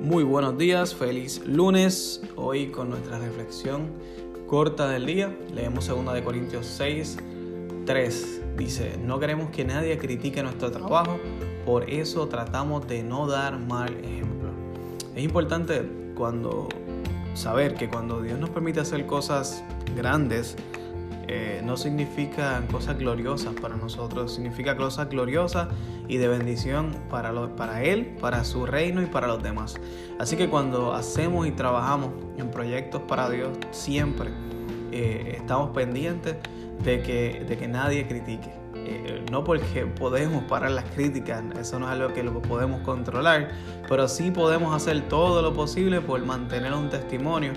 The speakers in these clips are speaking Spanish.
Muy buenos días, feliz lunes. Hoy con nuestra reflexión corta del día, leemos 2 de Corintios 6, 3. Dice, no queremos que nadie critique nuestro trabajo, por eso tratamos de no dar mal ejemplo. Es importante cuando saber que cuando Dios nos permite hacer cosas grandes, eh, no significa cosas gloriosas para nosotros, significa cosas gloriosas y de bendición para, para Él, para su reino y para los demás. Así que cuando hacemos y trabajamos en proyectos para Dios, siempre eh, estamos pendientes de que, de que nadie critique. Eh, no porque podemos parar las críticas, eso no es algo que lo podemos controlar, pero sí podemos hacer todo lo posible por mantener un testimonio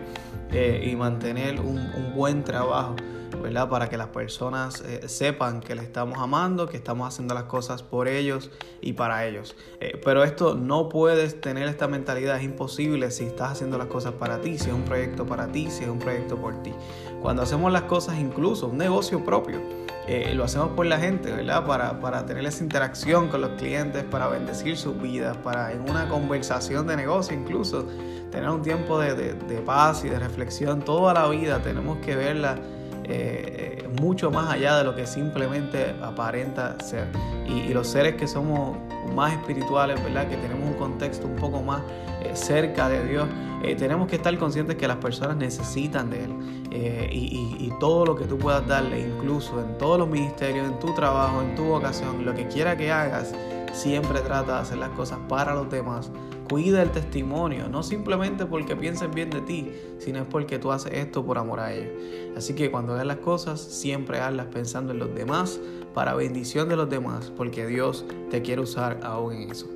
y mantener un, un buen trabajo ¿verdad? Para que las personas eh, sepan que le estamos amando, que estamos haciendo las cosas por ellos y para ellos. Eh, pero esto no puedes tener esta mentalidad, es imposible si estás haciendo las cosas para ti, si es un proyecto para ti, si es un proyecto por ti. Cuando hacemos las cosas incluso, un negocio propio, eh, lo hacemos por la gente, ¿verdad? Para, para, tener esa interacción con los clientes, para bendecir sus vidas, para en una conversación de negocio incluso, tener un tiempo de, de, paz y de reflexión toda la vida, tenemos que verla eh, mucho más allá de lo que simplemente aparenta ser. Y, los seres que somos más espirituales, ¿verdad? Que tenemos un contexto un poco más eh, cerca de Dios, eh, tenemos que estar conscientes que las personas necesitan de Él. Y, y, todo lo que tú puedas darle, incluso en todos los ministerios, en tu trabajo, en tu vocación, lo que quiera que hagas, siempre trata de hacer las cosas para los demás Cuida el testimonio, no simplemente porque piensen bien de ti, sino es porque tú haces esto por amor a ellos. Así que cuando hagas las cosas, siempre hazlas pensando en los demás, para bendición de los demás, porque Dios te quiere usar aún en eso.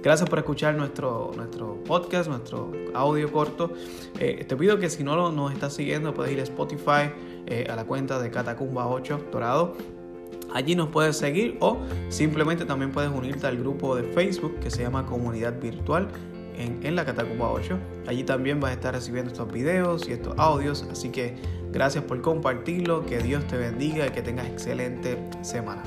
Gracias por escuchar nuestro, nuestro podcast, nuestro audio corto. Eh, te pido que si no nos estás siguiendo, puedes ir a Spotify, eh, a la cuenta de Catacumba 8 Dorado Allí nos puedes seguir o simplemente también puedes unirte al grupo de Facebook que se llama Comunidad Virtual en, en la Catacumba 8. Allí también vas a estar recibiendo estos videos y estos audios. Así que gracias por compartirlo, que Dios te bendiga y que tengas excelente semana.